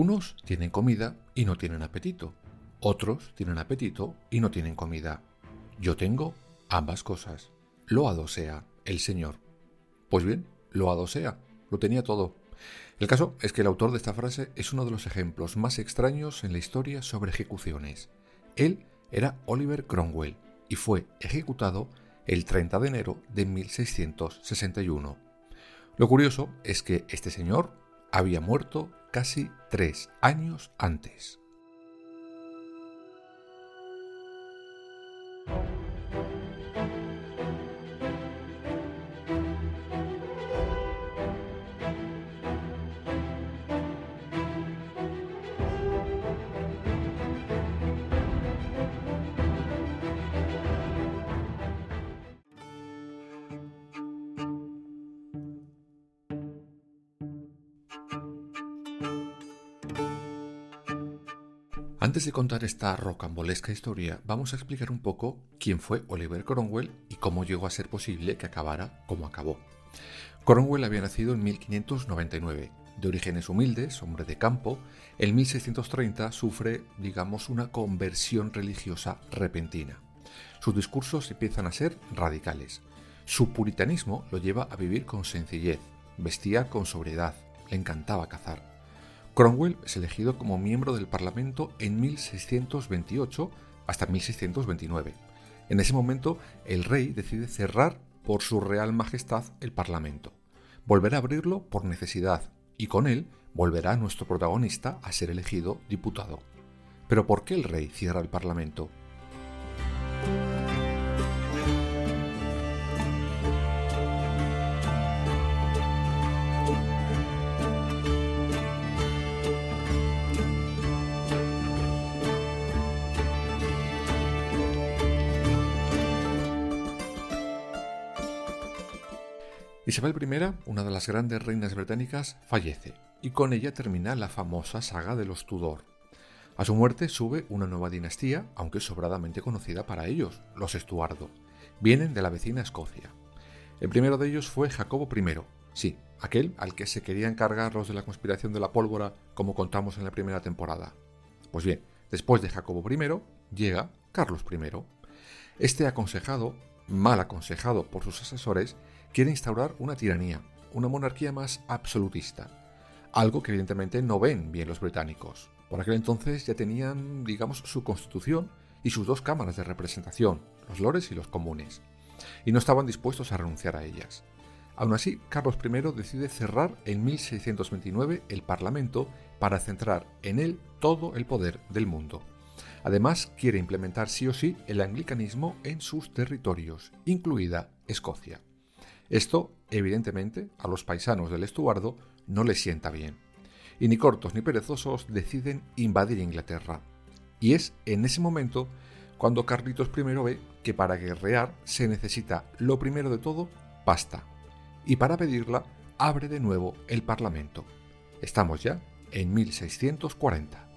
Unos tienen comida y no tienen apetito. Otros tienen apetito y no tienen comida. Yo tengo ambas cosas. Loado sea el Señor. Pues bien, loado sea. Lo tenía todo. El caso es que el autor de esta frase es uno de los ejemplos más extraños en la historia sobre ejecuciones. Él era Oliver Cromwell y fue ejecutado el 30 de enero de 1661. Lo curioso es que este señor había muerto casi tres años antes. Antes de contar esta rocambolesca historia, vamos a explicar un poco quién fue Oliver Cromwell y cómo llegó a ser posible que acabara como acabó. Cromwell había nacido en 1599. De orígenes humildes, hombre de campo, en 1630 sufre, digamos, una conversión religiosa repentina. Sus discursos empiezan a ser radicales. Su puritanismo lo lleva a vivir con sencillez, vestía con sobriedad, le encantaba cazar. Cromwell es elegido como miembro del Parlamento en 1628 hasta 1629. En ese momento, el rey decide cerrar por su real majestad el Parlamento. Volverá a abrirlo por necesidad y con él volverá nuestro protagonista a ser elegido diputado. Pero ¿por qué el rey cierra el Parlamento? Isabel I, una de las grandes reinas británicas, fallece, y con ella termina la famosa saga de los Tudor. A su muerte sube una nueva dinastía, aunque sobradamente conocida para ellos, los Estuardo. Vienen de la vecina Escocia. El primero de ellos fue Jacobo I, sí, aquel al que se querían cargar los de la conspiración de la pólvora, como contamos en la primera temporada. Pues bien, después de Jacobo I, llega Carlos I. Este aconsejado, mal aconsejado por sus asesores, quiere instaurar una tiranía, una monarquía más absolutista, algo que evidentemente no ven bien los británicos. Por aquel entonces ya tenían, digamos, su constitución y sus dos cámaras de representación, los lores y los comunes, y no estaban dispuestos a renunciar a ellas. Aún así, Carlos I decide cerrar en 1629 el Parlamento para centrar en él todo el poder del mundo. Además, quiere implementar sí o sí el anglicanismo en sus territorios, incluida Escocia. Esto, evidentemente, a los paisanos del estuardo no les sienta bien. Y ni cortos ni perezosos deciden invadir Inglaterra. Y es en ese momento cuando Carlitos I ve que para guerrear se necesita, lo primero de todo, pasta. Y para pedirla, abre de nuevo el Parlamento. Estamos ya en 1640.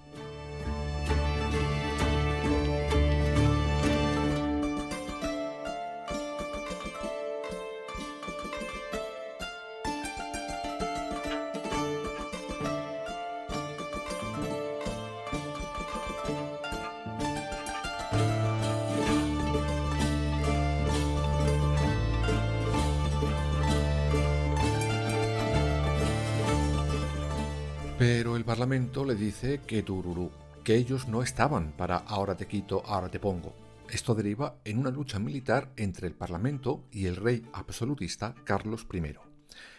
Pero el Parlamento le dice que tururú, que ellos no estaban para ahora te quito, ahora te pongo. Esto deriva en una lucha militar entre el Parlamento y el rey absolutista Carlos I.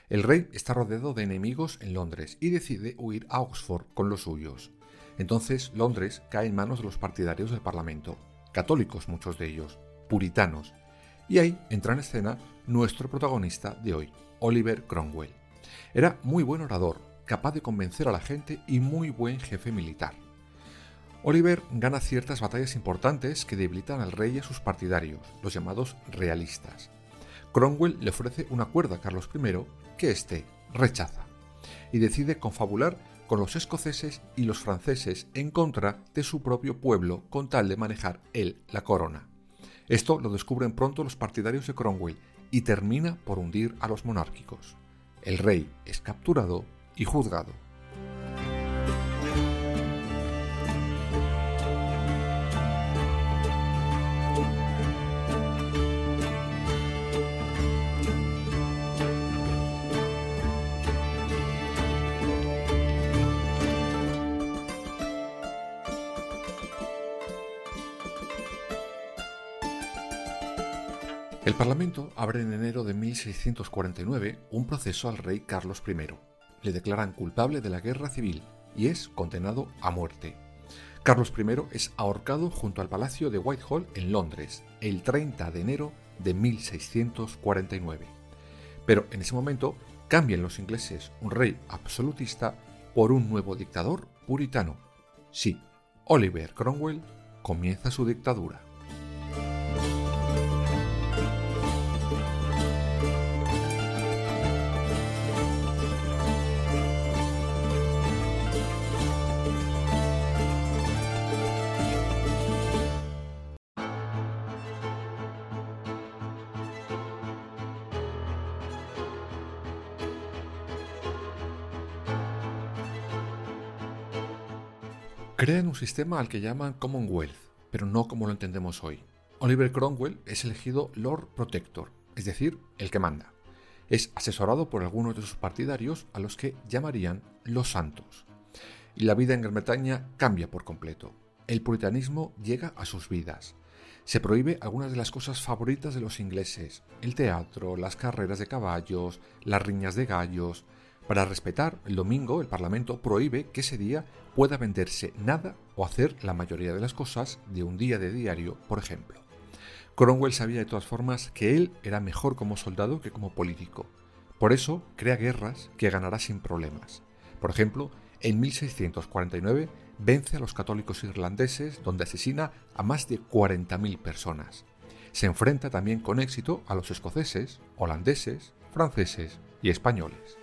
El rey está rodeado de enemigos en Londres y decide huir a Oxford con los suyos. Entonces Londres cae en manos de los partidarios del Parlamento, católicos muchos de ellos. puritanos. Y ahí entra en escena nuestro protagonista de hoy, Oliver Cromwell. Era muy buen orador, capaz de convencer a la gente y muy buen jefe militar. Oliver gana ciertas batallas importantes que debilitan al rey y a sus partidarios, los llamados realistas. Cromwell le ofrece un acuerdo a Carlos I que éste rechaza y decide confabular con los escoceses y los franceses en contra de su propio pueblo con tal de manejar él la corona. Esto lo descubren pronto los partidarios de Cromwell y termina por hundir a los monárquicos. El rey es capturado y juzgado. El Parlamento abre en enero de 1649 un proceso al rey Carlos I. Le declaran culpable de la guerra civil y es condenado a muerte. Carlos I es ahorcado junto al Palacio de Whitehall en Londres el 30 de enero de 1649. Pero en ese momento cambian los ingleses un rey absolutista por un nuevo dictador puritano. Sí, Oliver Cromwell comienza su dictadura. Crean un sistema al que llaman Commonwealth, pero no como lo entendemos hoy. Oliver Cromwell es elegido Lord Protector, es decir, el que manda. Es asesorado por algunos de sus partidarios a los que llamarían los santos. Y la vida en Gran Bretaña cambia por completo. El puritanismo llega a sus vidas. Se prohíbe algunas de las cosas favoritas de los ingleses, el teatro, las carreras de caballos, las riñas de gallos, para respetar, el domingo el Parlamento prohíbe que ese día pueda venderse nada o hacer la mayoría de las cosas de un día de diario, por ejemplo. Cromwell sabía de todas formas que él era mejor como soldado que como político. Por eso crea guerras que ganará sin problemas. Por ejemplo, en 1649 vence a los católicos irlandeses donde asesina a más de 40.000 personas. Se enfrenta también con éxito a los escoceses, holandeses, franceses y españoles.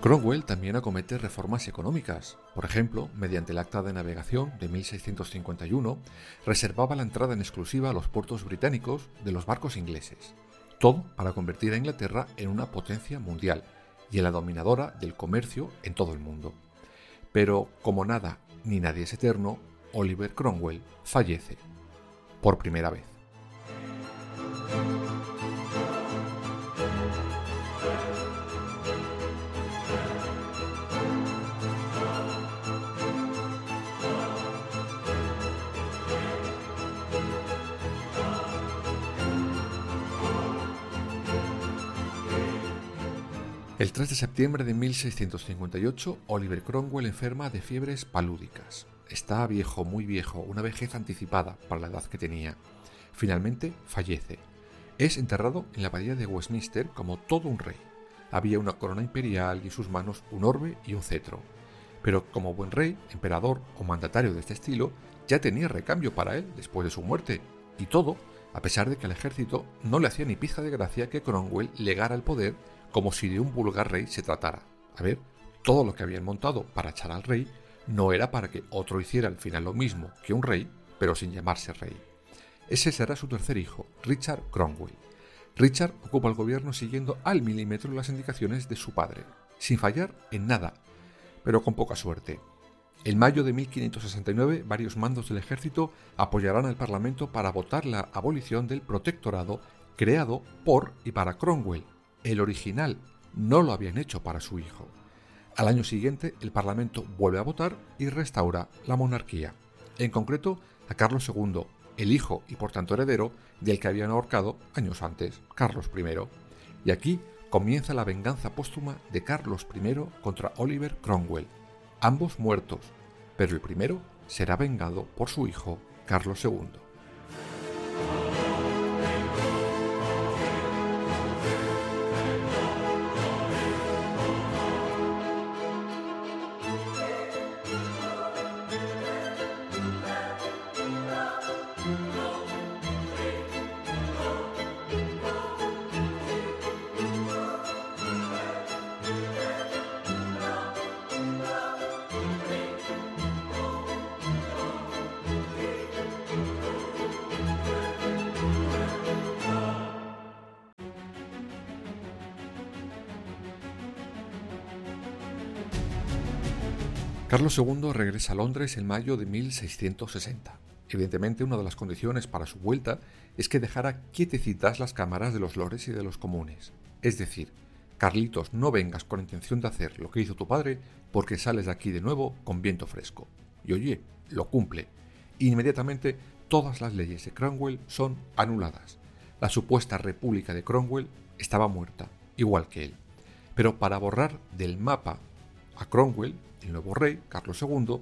Cromwell también acomete reformas económicas. Por ejemplo, mediante el Acta de Navegación de 1651, reservaba la entrada en exclusiva a los puertos británicos de los barcos ingleses. Todo para convertir a Inglaterra en una potencia mundial y en la dominadora del comercio en todo el mundo. Pero como nada ni nadie es eterno, Oliver Cromwell fallece. Por primera vez. El 3 de septiembre de 1658, Oliver Cromwell enferma de fiebres palúdicas. Está viejo, muy viejo, una vejez anticipada para la edad que tenía. Finalmente fallece. Es enterrado en la abadía de Westminster como todo un rey. Había una corona imperial y en sus manos un orbe y un cetro. Pero como buen rey, emperador o mandatario de este estilo, ya tenía recambio para él después de su muerte. Y todo, a pesar de que al ejército no le hacía ni pizca de gracia que Cromwell legara el poder como si de un vulgar rey se tratara. A ver, todo lo que habían montado para echar al rey no era para que otro hiciera al final lo mismo que un rey, pero sin llamarse rey. Ese será su tercer hijo, Richard Cromwell. Richard ocupa el gobierno siguiendo al milímetro las indicaciones de su padre, sin fallar en nada, pero con poca suerte. En mayo de 1569, varios mandos del ejército apoyarán al Parlamento para votar la abolición del protectorado creado por y para Cromwell, el original no lo habían hecho para su hijo. Al año siguiente, el Parlamento vuelve a votar y restaura la monarquía. en concreto a Carlos II, el hijo y por tanto heredero del que habían ahorcado años antes, Carlos I. Y aquí comienza la venganza póstuma de Carlos I contra Oliver Cromwell, ambos muertos, pero el primero será vengado por su hijo, Carlos II. Carlos II regresa a Londres en mayo de 1660. Evidentemente, una de las condiciones para su vuelta es que dejara quietecitas las cámaras de los lores y de los comunes. Es decir, Carlitos, no vengas con intención de hacer lo que hizo tu padre porque sales de aquí de nuevo con viento fresco. Y oye, lo cumple. Inmediatamente todas las leyes de Cromwell son anuladas. La supuesta república de Cromwell estaba muerta, igual que él. Pero para borrar del mapa a Cromwell, el nuevo rey, Carlos II,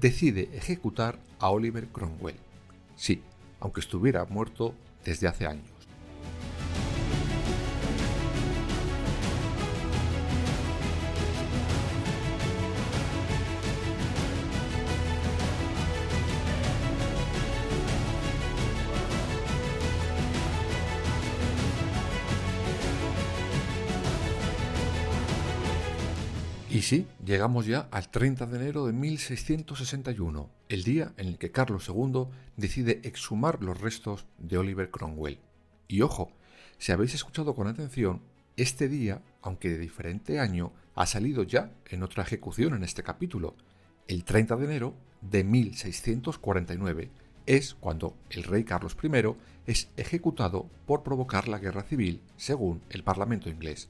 decide ejecutar a Oliver Cromwell. Sí, aunque estuviera muerto desde hace años. Y sí, llegamos ya al 30 de enero de 1661, el día en el que Carlos II decide exhumar los restos de Oliver Cromwell. Y ojo, si habéis escuchado con atención, este día, aunque de diferente año, ha salido ya en otra ejecución en este capítulo. El 30 de enero de 1649 es cuando el rey Carlos I es ejecutado por provocar la guerra civil, según el Parlamento inglés.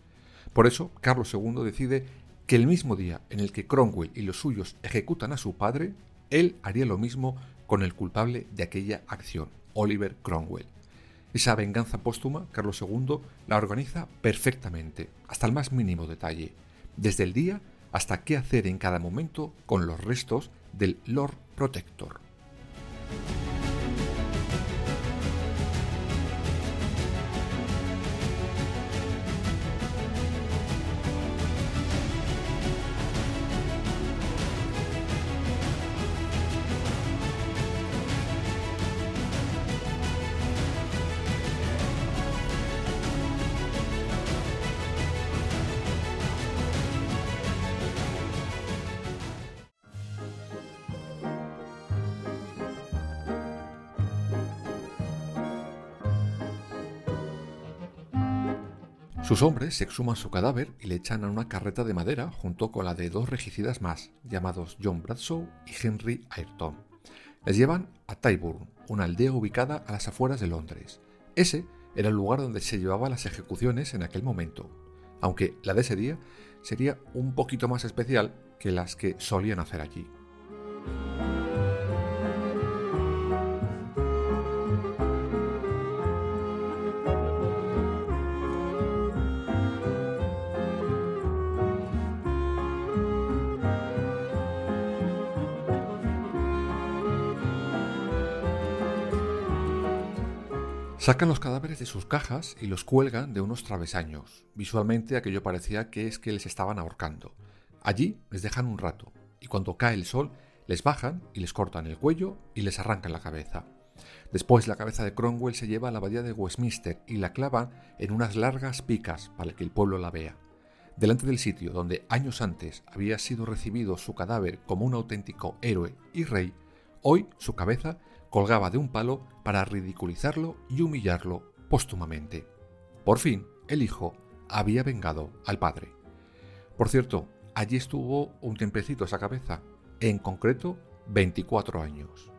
Por eso, Carlos II decide que el mismo día en el que Cromwell y los suyos ejecutan a su padre, él haría lo mismo con el culpable de aquella acción, Oliver Cromwell. Esa venganza póstuma, Carlos II la organiza perfectamente, hasta el más mínimo detalle, desde el día hasta qué hacer en cada momento con los restos del Lord Protector. Sus hombres exhuman su cadáver y le echan a una carreta de madera junto con la de dos regicidas más, llamados John Bradshaw y Henry Ayrton. Les llevan a Tyburn, una aldea ubicada a las afueras de Londres. Ese era el lugar donde se llevaban las ejecuciones en aquel momento, aunque la de ese día sería un poquito más especial que las que solían hacer allí. Sacan los cadáveres de sus cajas y los cuelgan de unos travesaños. Visualmente aquello parecía que es que les estaban ahorcando. Allí les dejan un rato y cuando cae el sol les bajan y les cortan el cuello y les arrancan la cabeza. Después la cabeza de Cromwell se lleva a la abadía de Westminster y la clavan en unas largas picas para que el pueblo la vea. Delante del sitio donde años antes había sido recibido su cadáver como un auténtico héroe y rey, hoy su cabeza colgaba de un palo para ridiculizarlo y humillarlo póstumamente. Por fin, el hijo había vengado al padre. Por cierto, allí estuvo un tiempecito esa cabeza, en concreto 24 años.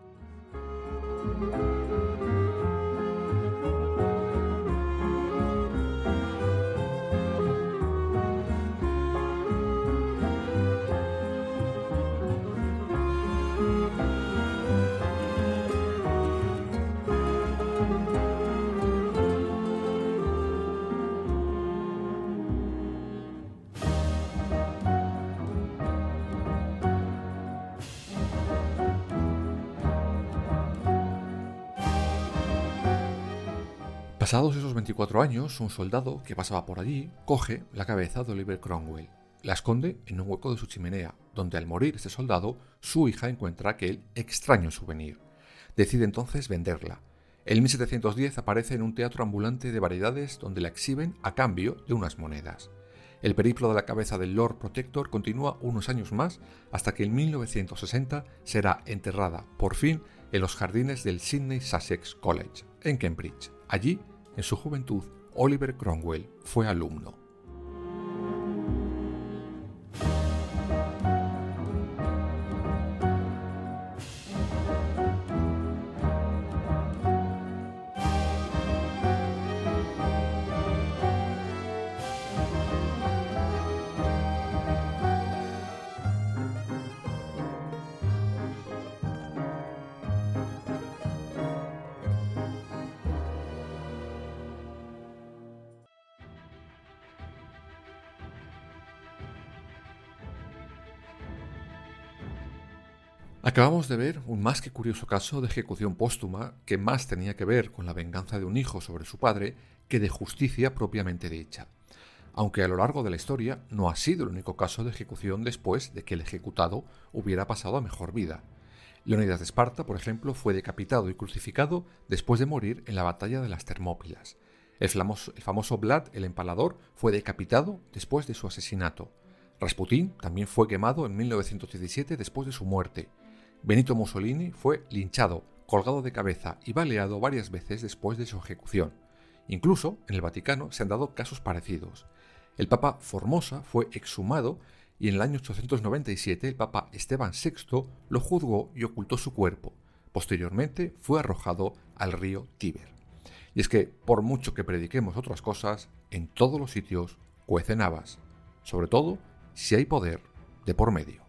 Pasados esos 24 años, un soldado que pasaba por allí coge la cabeza de Oliver Cromwell, la esconde en un hueco de su chimenea, donde al morir este soldado, su hija encuentra aquel extraño souvenir. Decide entonces venderla. En 1710 aparece en un teatro ambulante de variedades donde la exhiben a cambio de unas monedas. El periplo de la cabeza del Lord Protector continúa unos años más hasta que en 1960 será enterrada por fin en los jardines del Sydney Sussex College, en Cambridge. Allí, en su juventud, Oliver Cromwell fue alumno. Acabamos de ver un más que curioso caso de ejecución póstuma que más tenía que ver con la venganza de un hijo sobre su padre que de justicia propiamente dicha, aunque a lo largo de la historia no ha sido el único caso de ejecución después de que el ejecutado hubiera pasado a mejor vida. Leonidas de Esparta, por ejemplo, fue decapitado y crucificado después de morir en la batalla de las Termópilas. El famoso, el Vlad el Empalador fue decapitado después de su asesinato. Rasputín también fue quemado en 1917 después de su muerte. Benito Mussolini fue linchado, colgado de cabeza y baleado varias veces después de su ejecución. Incluso en el Vaticano se han dado casos parecidos. El Papa Formosa fue exhumado y en el año 897 el Papa Esteban VI lo juzgó y ocultó su cuerpo. Posteriormente fue arrojado al río Tíber. Y es que, por mucho que prediquemos otras cosas, en todos los sitios cuecen habas, sobre todo si hay poder de por medio.